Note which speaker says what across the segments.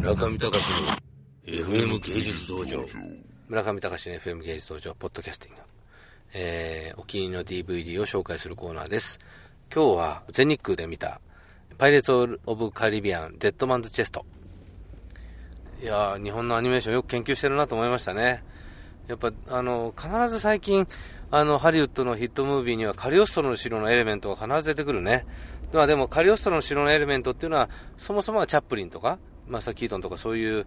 Speaker 1: 村上隆の FM 芸術道場。村上隆の FM 芸術道場ポッドキャスティング、えー、お気に入りの DVD を紹介するコーナーです。今日は全日空で見たパイレーツ・オブ・カリビアンデッドマンズ・チェストいやー日本のアニメーションよく研究してるなと思いましたね。やっぱあの必ず最近あのハリウッドのヒットムービーにはカリオストロの城のエレメントが必ず出てくるね。まあでもカリオストロの城のエレメントっていうのはそもそもはチャップリンとかマサキートンとかそういう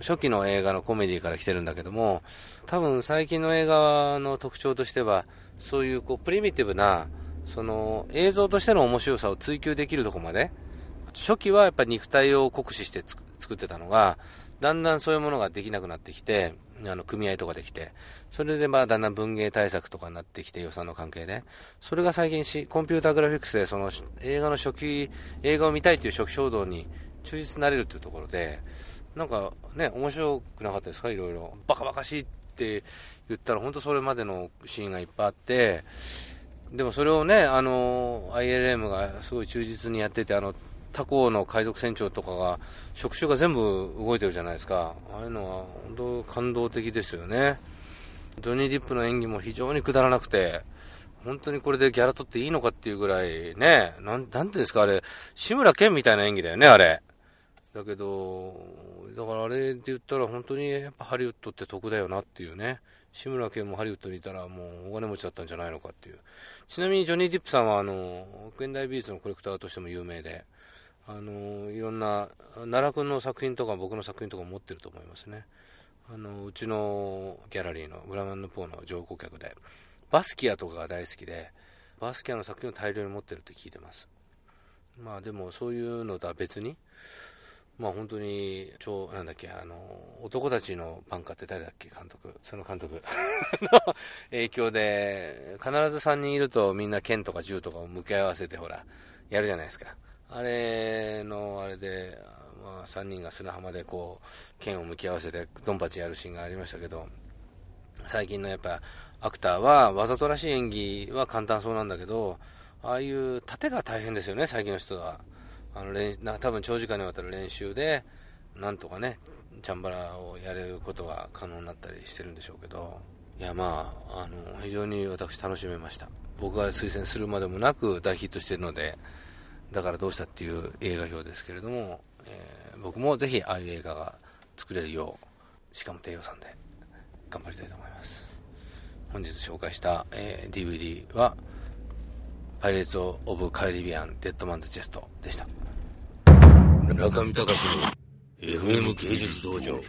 Speaker 1: 初期の映画のコメディから来てるんだけども多分最近の映画の特徴としてはそういうこうプリミティブなその映像としての面白さを追求できるとこまで初期はやっぱり肉体を酷使して作ってたのがだんだんそういうものができなくなってきてあの組合とかできてそれでまあだんだん文芸対策とかになってきて予算の関係でそれが最近しコンピューターグラフィックスでその映画の初期映画を見たいという初期衝動に忠実になれるというところで、なんかね、面白くなかったですか、いろいろ。バカバカしいって言ったら、本当それまでのシーンがいっぱいあって、でもそれをね、あの、ILM がすごい忠実にやってて、あの、他校の海賊船長とかが、触手が全部動いてるじゃないですか。ああいうのは本当感動的ですよね。ジョニー・ディップの演技も非常にくだらなくて、本当にこれでギャラ取っていいのかっていうぐらいね、なん、なんていうんですか、あれ、志村けんみたいな演技だよね、あれ。だけど、だからあれで言ったら本当にやっぱハリウッドって得だよなっていうね。志村けんもハリウッドにいたらもうお金持ちだったんじゃないのかっていう。ちなみにジョニー・ディップさんはあの、現代美術のコレクターとしても有名で、あの、いろんな、奈良君の作品とか僕の作品とか持ってると思いますね。あの、うちのギャラリーのグラマンヌ・ポーの上顧客で、バスキアとかが大好きで、バスキアの作品を大量に持ってるって聞いてます。まあでもそういうのとは別に、まあ本当に、超、なんだっけ、あの、男たちのバンカーって誰だっけ、監督。その監督 の影響で、必ず3人いるとみんな剣とか銃とかを向き合わせて、ほら、やるじゃないですか。あれの、あれで、まあ3人が砂浜でこう、剣を向き合わせてドンパチやるシーンがありましたけど、最近のやっぱ、アクターはわざとらしい演技は簡単そうなんだけど、ああいう盾が大変ですよね、最近の人は。あの練な多分長時間にわたる練習でなんとかねチャンバラをやれることが可能になったりしてるんでしょうけどいやまああの非常に私楽しめました僕が推薦するまでもなく大ヒットしてるのでだからどうしたっていう映画表ですけれども、えー、僕もぜひああいう映画が作れるようしかも低予算で頑張りたいと思います本日紹介した、えー、DVD はパイレーツ・オブ・カリビアン・デッドマンズ・チェストでした。
Speaker 2: 中見隆の FM 芸術道場。